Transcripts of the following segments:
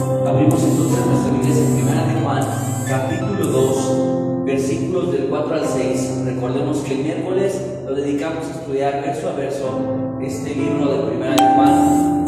Abrimos entonces nuestra iglesia en Primera de Juan, capítulo 2, versículos del 4 al 6. Recordemos que el miércoles lo dedicamos a estudiar verso a verso este libro de Primera de Juan,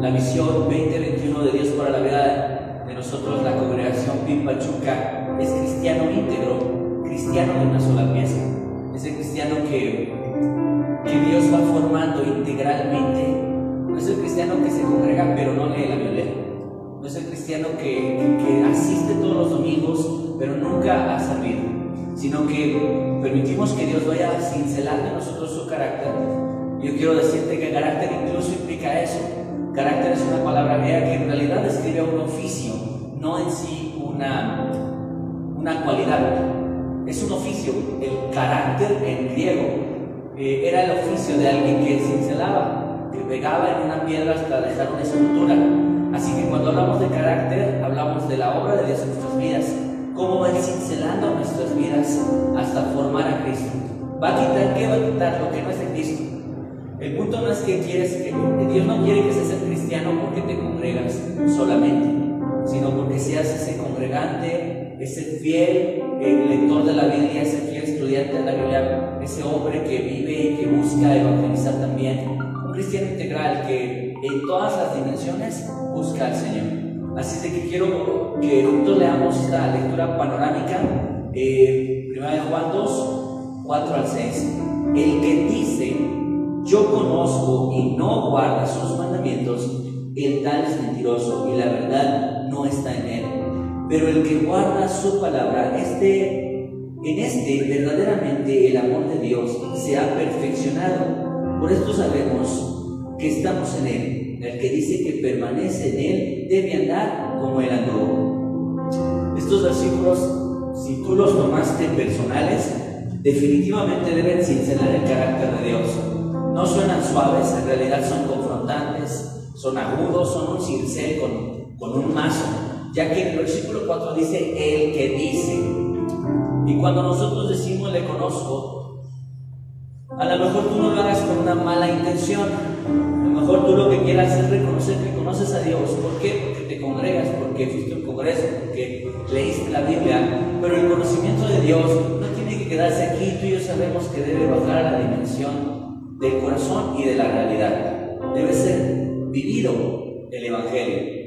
la misión 2021 de Dios para la vida de nosotros, la congregación Pimpachuca, es cristiano íntegro, cristiano de una sola pieza. Es el cristiano que, que Dios va formando integralmente es el cristiano que se congrega pero no lee la Biblia. No es el cristiano que, que, asiste todos los domingos pero nunca ha servido. Sino que permitimos que Dios vaya cincelando en nosotros su carácter. Yo quiero decirte que carácter incluso implica eso. Carácter es una palabra que en realidad describe un oficio, no en sí una, una cualidad. Es un oficio. El carácter en griego eh, era el oficio de alguien que cincelaba que pegaba en una piedra hasta dejar una escultura. Así que cuando hablamos de carácter, hablamos de la obra de Dios en nuestras vidas, cómo va cincelando nuestras vidas hasta formar a Cristo. ¿Va a quitar qué? Va a quitar lo que no es de Cristo. El punto no es que quieres que Dios no quiere que seas el cristiano porque te congregas solamente, sino porque seas ese congregante, ese fiel lector de la Biblia, ese fiel estudiante de la Biblia, ese hombre que vive y que busca evangelizar también cristiano integral que en todas las dimensiones busca al Señor. Así de que quiero que juntos leamos esta lectura panorámica, eh, 1 de Juan 2, 4 al 6. El que dice, yo conozco y no guarda sus mandamientos, el tal es mentiroso y la verdad no está en él. Pero el que guarda su palabra, este, en este verdaderamente el amor de Dios se ha perfeccionado. Por esto sabemos que estamos en Él. El que dice que permanece en Él debe andar como Él andó. Estos versículos, si tú los tomaste personales, definitivamente deben cincelar el carácter de Dios. No suenan suaves, en realidad son confrontantes, son agudos, son un cincel con, con un mazo, ya que en el versículo 4 dice el que dice. Y cuando nosotros decimos le conozco, a lo mejor tú no lo hagas con una mala intención. A lo mejor tú lo que quieras es reconocer que conoces a Dios. ¿Por qué? Porque te congregas, porque fuiste un congreso, porque leíste la Biblia. Pero el conocimiento de Dios no tiene que quedarse aquí. Tú y yo sabemos que debe bajar a la dimensión del corazón y de la realidad. Debe ser vivido el Evangelio.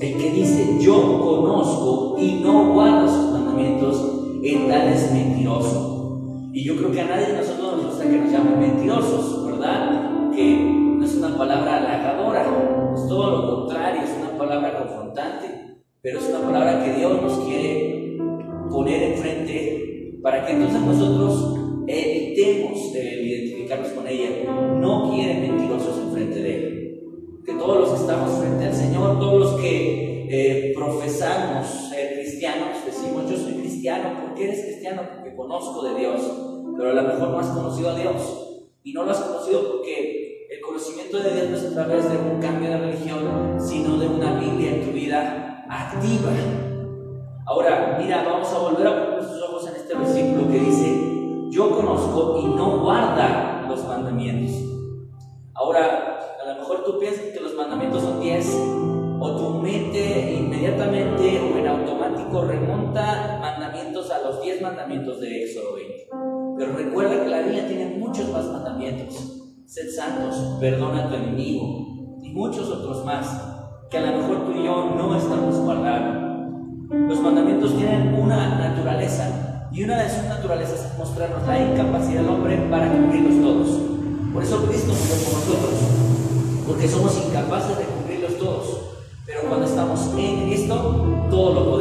El que dice yo conozco y no guarda sus mandamientos, el tal es mentiroso. Y yo creo que a nadie de nosotros nos gusta que nos llamen mentirosos, ¿verdad? Que no es una palabra halagadora, es todo lo contrario, es una palabra confrontante, pero es una palabra que Dios nos quiere poner enfrente para que entonces nosotros evitemos identificarnos con ella. No quiere mentirosos enfrente de Él. Que todos los que estamos frente al Señor, todos los que eh, profesamos ser cristianos, decimos yo soy cristiano. ¿Por qué eres cristiano? Porque conozco de Dios, pero a lo mejor no has conocido a Dios. Y no lo has conocido porque el conocimiento de Dios no es a través de un cambio de religión, sino de una Biblia en tu vida activa. Ahora, mira, vamos a volver a poner nuestros ojos en este versículo que dice, yo conozco y no guarda los mandamientos. Ahora, a lo mejor tú piensas que los mandamientos son 10 o tu mente inmediatamente o en automático remonta los diez mandamientos de Éxodo 20. Pero recuerda que la Biblia tiene muchos más mandamientos. Sed santos, perdona a tu enemigo y muchos otros más que a lo mejor tú y yo no estamos guardando. Los mandamientos tienen una naturaleza y una de sus naturalezas es mostrarnos la incapacidad del hombre para cumplirlos todos. Por eso Cristo murió por nosotros, porque somos incapaces de cumplirlos todos. Pero cuando estamos en Cristo, todo lo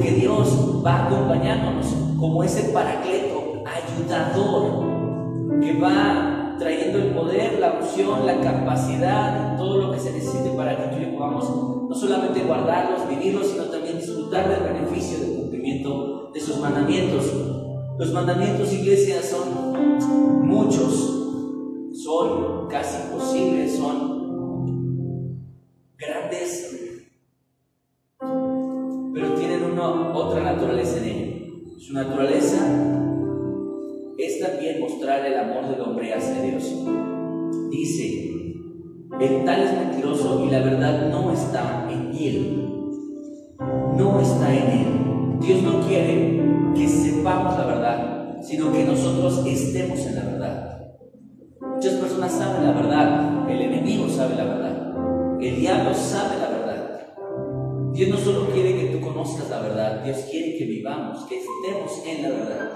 que Dios va acompañándonos como ese paracleto, ayudador, que va trayendo el poder, la opción, la capacidad, todo lo que se necesite para que tú y yo podamos no solamente guardarlos, vivirlos, sino también disfrutar del beneficio del cumplimiento de sus mandamientos. Los mandamientos, iglesia, son muchos, son casi imposibles, son grandes, naturaleza en ellos. Su naturaleza es también mostrar el amor del hombre hacia Dios. Dice, el tal es mentiroso y la verdad no está en él. No está en él. Dios no quiere que sepamos la verdad, sino que nosotros estemos en la verdad. Muchas personas saben la verdad, el enemigo sabe la verdad, el diablo sabe la verdad. Dios no solo quiere que tú conozcas la verdad, Dios quiere que vivamos, que estemos en la verdad.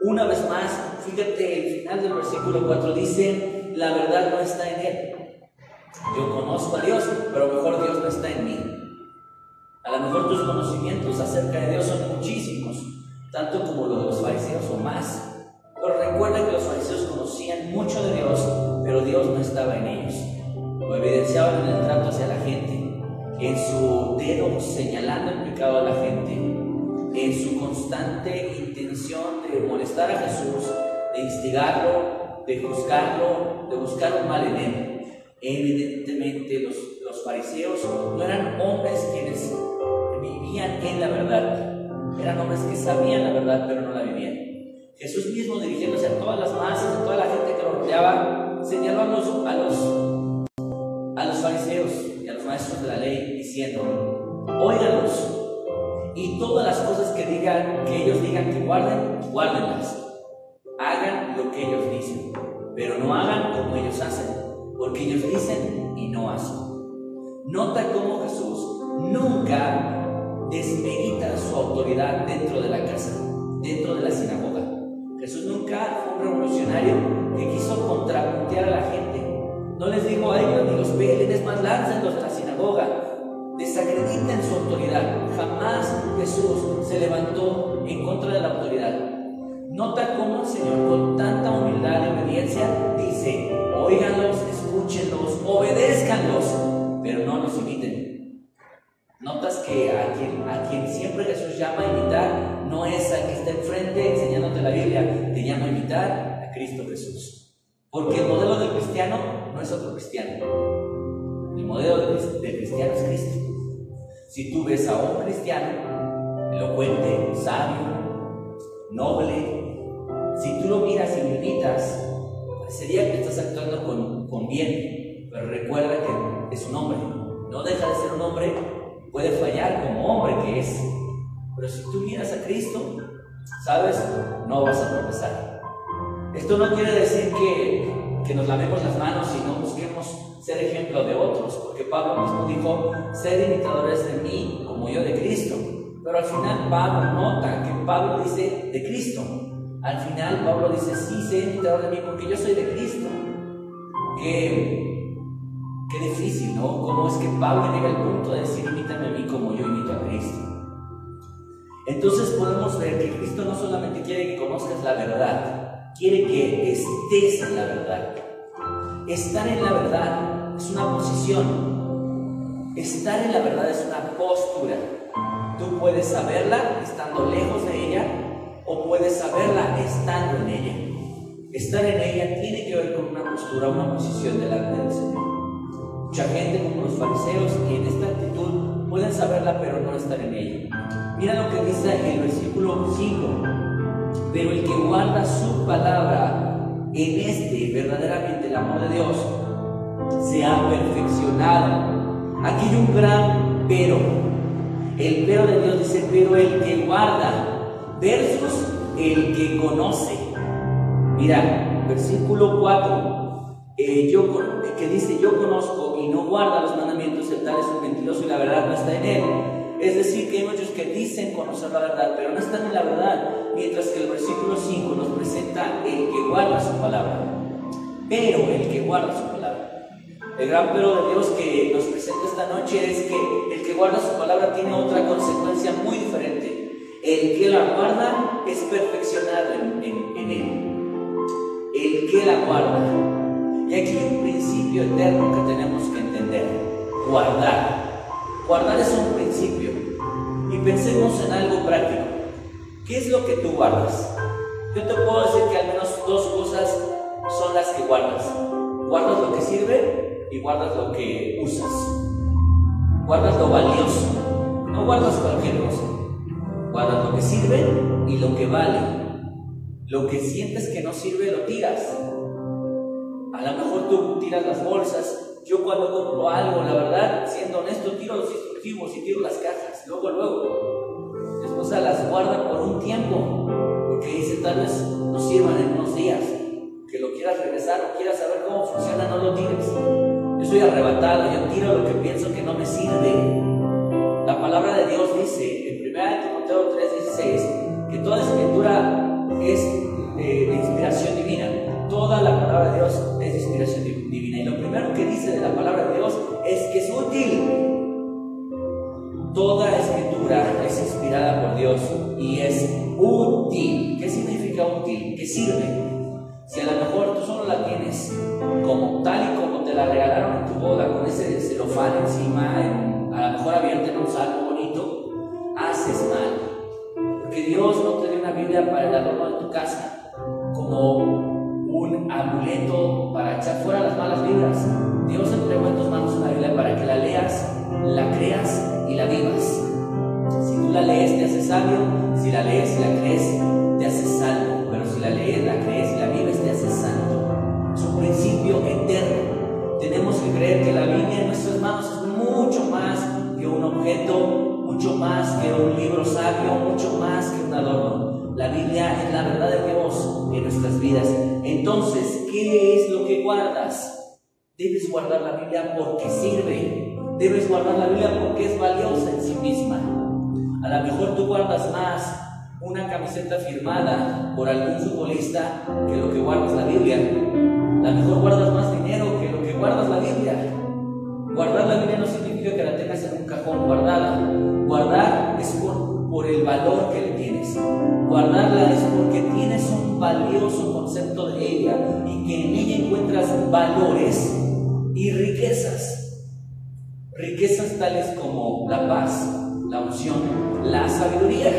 Una vez más, fíjate, el final del versículo 4 dice, la verdad no está en él. Yo conozco a Dios, pero mejor Dios no está en mí. A lo mejor tus conocimientos acerca de Dios son muchísimos, tanto como los de los fariseos o más. Pero recuerda que los fariseos conocían mucho de Dios, pero Dios no estaba en ellos. Lo evidenciaban en el trato hacia la gente, en su dedo señalando el pecado a la gente, en su constante intención de molestar a Jesús, de instigarlo, de juzgarlo, de buscar un mal en él. Evidentemente los, los fariseos no eran hombres quienes vivían en la verdad, eran hombres que sabían la verdad pero no la vivían. Jesús mismo dirigiéndose a todas las masas, a toda la gente que lo rodeaba, señaló a los, a los, los maestros de la ley diciendo, óiganlos y todas las cosas que digan, que ellos digan que guarden, guárdenlas. Hagan lo que ellos dicen, pero no hagan como ellos hacen porque ellos dicen y no hacen. Nota cómo Jesús nunca desmedita su autoridad dentro de la casa, dentro de la sinagoga. Jesús nunca fue un revolucionario que quiso contrapuntear a la gente. No les dijo a ellos ni los pelen, es más, láncenlos sinagoga. Desacrediten su autoridad. Jamás Jesús se levantó en contra de la autoridad. Nota cómo el Señor, con tanta humildad y obediencia, dice: Óiganlos, escúchenlos, obedézcanlos, pero no los imiten. Notas que a quien, a quien siempre Jesús llama a imitar no es al que está enfrente enseñándote la Biblia, te llama a imitar a Cristo Jesús. Porque el modelo del cristiano no es otro cristiano. El modelo del, del cristiano es Cristo. Si tú ves a un cristiano elocuente, sabio, noble, si tú lo miras y lo imitas, sería que estás actuando con, con bien, pero recuerda que es un hombre. No deja de ser un hombre, puede fallar como hombre que es. Pero si tú miras a Cristo, sabes, no vas a tropezar. Esto no quiere decir que, que nos lavemos las manos y no busquemos ser ejemplo de otros, porque Pablo mismo dijo, sed imitadores de mí como yo de Cristo. Pero al final Pablo nota que Pablo dice de Cristo. Al final Pablo dice, sí, sé imitador de mí porque yo soy de Cristo. Qué, qué difícil, ¿no? ¿Cómo es que Pablo llega al punto de decir, imítame a mí como yo imito a Cristo? Entonces podemos ver que Cristo no solamente quiere que conozcas la verdad, quiere que estés en la verdad. Estar en la verdad es una posición. Estar en la verdad es una postura. Tú puedes saberla estando lejos de ella o puedes saberla estando en ella. Estar en ella tiene que ver con una postura, una posición delante del Señor. Mucha gente como los fariseos en esta actitud pueden saberla pero no estar en ella. Mira lo que dice el versículo 5. Pero el que guarda su palabra en este verdaderamente el amor de Dios se ha perfeccionado. Aquí hay un gran pero. El pero de Dios dice, pero el que guarda versus el que conoce. Mira, versículo 4, eh, yo, que dice, yo conozco y no guarda los mandamientos, el tal es un mentiroso y la verdad no está en él. Es decir, que hay muchos que dicen conocer la verdad, pero no están en la verdad, mientras que el versículo 5 nos presenta el que guarda su palabra. Pero el que guarda su palabra. El gran pero de Dios que nos presenta esta noche es que el que guarda su palabra tiene otra consecuencia muy diferente. El que la guarda es perfeccionado en, él. El que la guarda. Y aquí hay un principio eterno que tenemos que entender. Guardar. Guardar es un principio. Y pensemos en algo práctico. ¿Qué es lo que tú guardas? Yo te puedo decir que al menos dos cosas son las que guardas. Guardas lo que sirve y guardas lo que usas. Guardas lo valioso. No guardas cualquier cosa. Guardas lo que sirve y lo que vale. Lo que sientes que no sirve lo tiras. A lo mejor tú tiras las bolsas. Yo cuando compro algo, la verdad, explosivos y tiro las cajas, luego, luego. Mi esposa las guarda por un tiempo, porque dice tal vez no sirvan en unos días, que lo quieras regresar o quieras saber cómo funciona, no lo tires. Yo soy arrebatado, yo tiro lo que pienso que no me sirve. La palabra de Dios dice amuleto para echar fuera las malas vibras. Dios entregó en tus manos una Biblia para que la leas, la creas y la vivas. Si tú la lees, te haces sabio. Si la lees y la crees, te haces salvo. Pero si la lees, la crees y la vives, te haces santo. Es un principio eterno. Tenemos que creer que la Biblia en nuestras manos es mucho más que un objeto, mucho más que un libro sabio, mucho más que un adorno. La Biblia es la verdad de Dios en nuestras vidas. Entonces, ¿qué es lo que guardas? Debes guardar la Biblia porque sirve. Debes guardar la Biblia porque es valiosa en sí misma. A lo mejor tú guardas más una camiseta firmada por algún futbolista que lo que guardas la Biblia. A lo mejor guardas más dinero que lo que guardas la Biblia. Guardar la Biblia no significa que la tengas en un cajón guardada. Guardar es por, por el valor que le tienes. Guardarla es porque tienes un valioso concepto de ella y que en ella encuentras valores y riquezas. Riquezas tales como la paz, la unción, la sabiduría.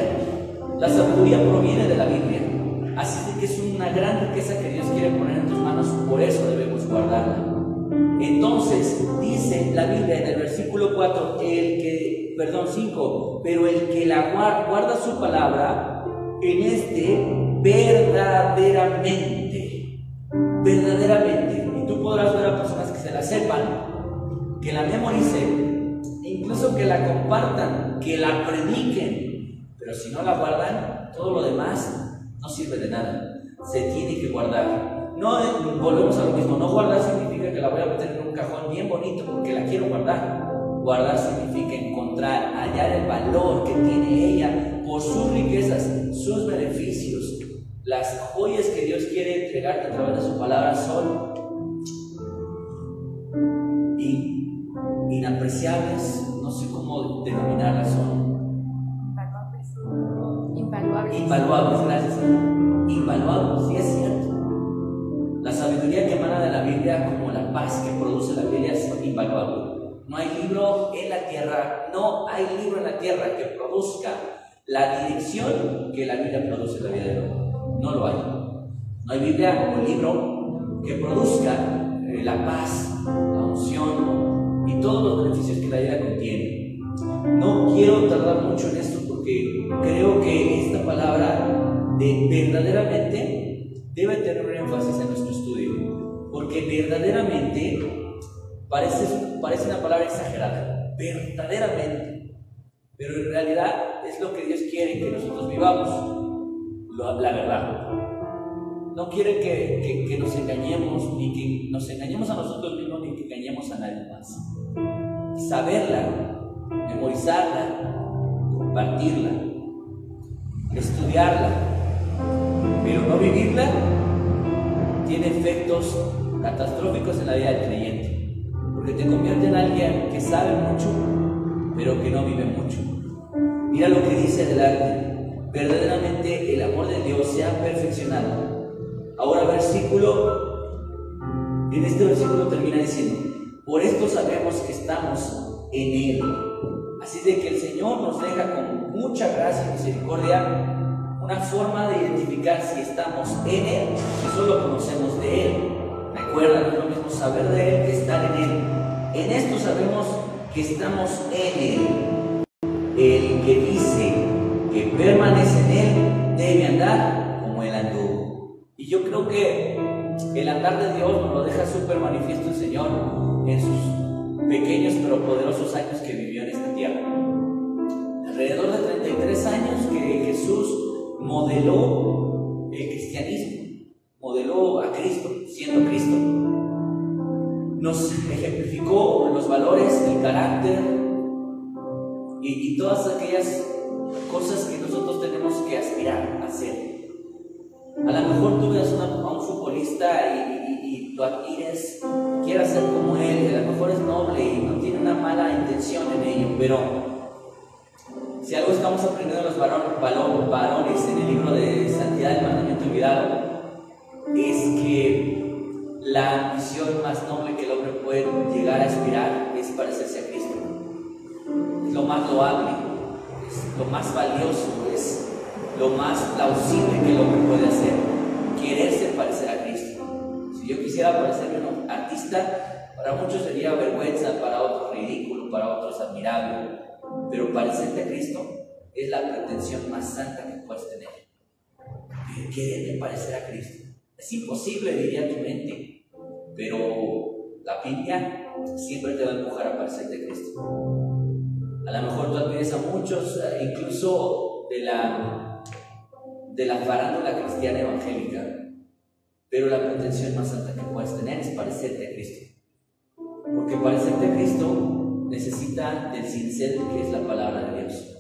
La sabiduría proviene de la Biblia. Así que es una gran riqueza que Dios quiere poner en tus manos, por eso debemos guardarla. Entonces, dice la Biblia en el versículo 4, el perdón, 5, pero el que la guarda, guarda su palabra, en este verdaderamente, verdaderamente, y tú podrás ver a personas que se la sepan, que la memoricen, incluso que la compartan, que la prediquen, pero si no la guardan, todo lo demás no sirve de nada. Se tiene que guardar. No volvemos a lo mismo, no guardar significa que la voy a meter en un cajón bien bonito porque la quiero guardar. Guardar significa encontrar, hallar el valor que tiene ella por sus riquezas, sus beneficios. Las joyas que Dios quiere entregarte a través de su palabra son inapreciables, no sé cómo denominarlas, son Invaluables. invaluables, gracias. Invaluables, sí es cierto. La sabiduría que emana de la Biblia, como la paz que produce la Biblia, es invaluable. No hay libro en la tierra, no hay libro en la tierra que produzca la dirección que la Biblia produce en la vida de hombre. No lo hay. No hay Biblia o libro que produzca eh, la paz, la unción y todos los beneficios que la Biblia contiene. No quiero tardar mucho en esto porque creo que esta palabra de verdaderamente debe tener un énfasis en nuestro estudio. Porque verdaderamente parece, parece una palabra exagerada. Verdaderamente. Pero en realidad es lo que Dios quiere que nosotros vivamos. La, verdad. No quiere que nos engañemos, ni que nos engañemos a nosotros mismos, ni que engañemos a nadie más. Saberla, memorizarla, compartirla, estudiarla, pero no vivirla, tiene efectos catastróficos en la vida del creyente, porque te convierte en alguien que sabe mucho, pero que no vive mucho. Mira lo que dice adelante, verdaderamente el amor de Dios se ha perfeccionado. Ahora versículo, en este versículo termina diciendo, por esto sabemos que estamos en Él. Así de que el Señor nos deja con mucha gracia y misericordia una forma de identificar si estamos en Él, si solo conocemos de Él. Recuerda, no es lo mismo saber de Él que estar en Él. En esto sabemos que estamos en Él. El que dice que permanece en Él debe andar como Él anduvo. Y yo creo que el andar de Dios nos lo deja súper manifiesto el Señor en sus pequeños pero poderosos años que vivió en esta tierra. Alrededor de 33 años que Jesús modeló el cristianismo modeló a Cristo, siendo Cristo. Nos ejemplificó los valores, el carácter y, todas aquellas cosas que nosotros tenemos que aspirar a hacer. A lo mejor tú ves a un futbolista y, y, tú adquires, quieras ser como él, y a lo mejor es noble y no tiene una mala intención en ello, pero si algo estamos aprendiendo los varones en el libro de Santidad del Mandamiento Olvidado, es que la ambición más noble que el hombre puede llegar a aspirar es parecerse a Cristo. Es lo más loable, es lo más valioso, es lo más plausible que el hombre puede hacer. Quererse parecer a Cristo. Si yo quisiera parecerme un artista, para muchos sería vergüenza, para otros ridículo, para otros admirable. Pero parecerte a Cristo es la pretensión más santa que puedes tener. Quererte parecer a Cristo. Es imposible, diría tu mente, pero la Biblia siempre te va a empujar a parecerte a Cristo. A lo mejor tú admires a muchos, eh, incluso de la, de la farándula cristiana evangélica, pero la pretensión más santa que puedes tener es parecerte a Cristo. Porque parecerte a Cristo necesita del cincel que es la palabra de Dios.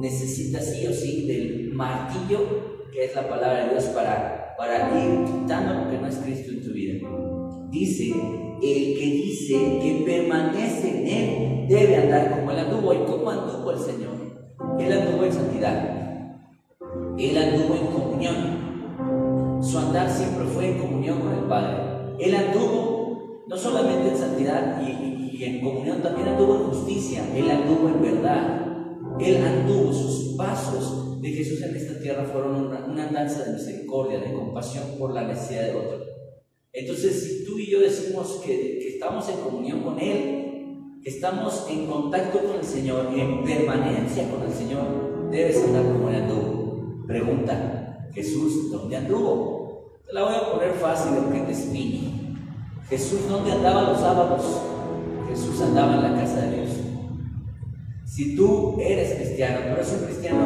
Necesita sí o sí del martillo que es la palabra de Dios para, para ir quitando lo que no es Cristo en tu vida. Dice, el que dice que permanece en Él debe andar como Él anduvo. ¿Y cómo anduvo el Señor? Él anduvo en santidad. Él anduvo en comunión. Su andar siempre fue en comunión con el Padre. Él anduvo no solamente en santidad y, y en comunión también anduvo en justicia, Él anduvo en verdad, Él anduvo, sus pasos de Jesús en esta tierra fueron una, andanza de misericordia, de compasión por la necesidad del otro. Entonces, si tú y yo decimos que, que estamos en comunión con Él, que estamos en contacto con el Señor, en permanencia con el Señor, debes andar como Él anduvo. Pregunta, Jesús, ¿dónde anduvo? Te la voy a poner fácil, aunque te espine. Jesús, ¿dónde andaba los sábados? Jesús andaba en la casa de Dios. Si tú eres cristiano, pero eres un cristiano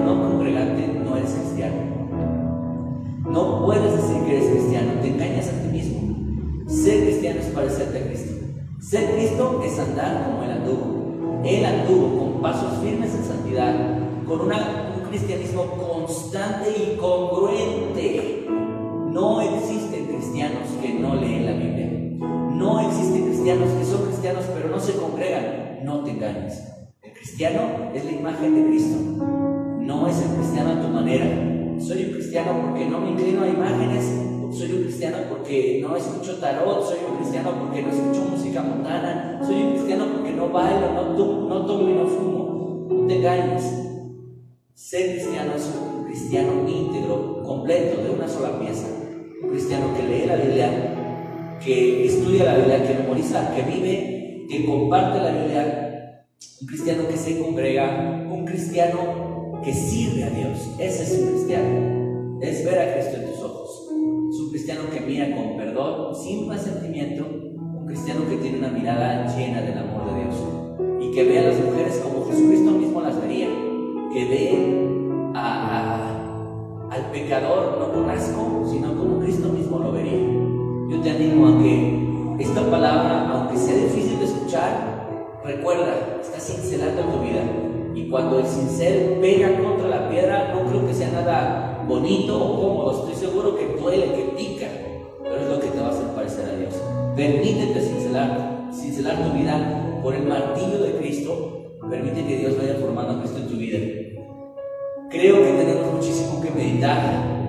No puedes decir que eres cristiano, te engañas a ti mismo. Ser cristiano es parecerte a Cristo. Ser Cristo es andar como Él anduvo. Él anduvo con pasos firmes en santidad, con un cristianismo constante y congruente. No existen cristianos que no leen la Biblia. No existen cristianos que son cristianos pero no se congregan. No te engañes. El cristiano es la imagen de Cristo. No es el cristiano a tu manera. Soy un cristiano porque no me inclino a imágenes. Soy un cristiano porque no escucho tarot. Soy un cristiano porque no escucho música mundana. Soy un cristiano porque no bailo, no, no tomo y no fumo. No te engañes. Ser cristiano es un cristiano íntegro, completo, de una sola pieza. Un cristiano que lee la Biblia que estudia la Biblia, que memoriza, que vive, que comparte la Biblia, un cristiano que se congrega, un cristiano que sirve a Dios. Ese es un cristiano. Es ver a Cristo en tus ojos. Es un cristiano que mira con perdón, sin resentimiento. Un cristiano que tiene una mirada llena del amor de Dios. Y que ve a las mujeres como Jesucristo mismo las vería. Que ve al pecador no con asco, sino como Cristo mismo lo vería. Yo te animo a que esta palabra, aunque sea difícil de escuchar, recuerda, está cincelando tu vida. Y cuando el cincel pega contra la piedra, no creo que sea nada bonito o cómodo. Estoy seguro que duele, que pica, pero es lo que te va a hacer parecer a Dios. Permítete cincelar, cincelar tu vida por el martillo de Cristo. Permite que Dios vaya formando a Cristo en tu vida. Creo que tenemos muchísimo que meditar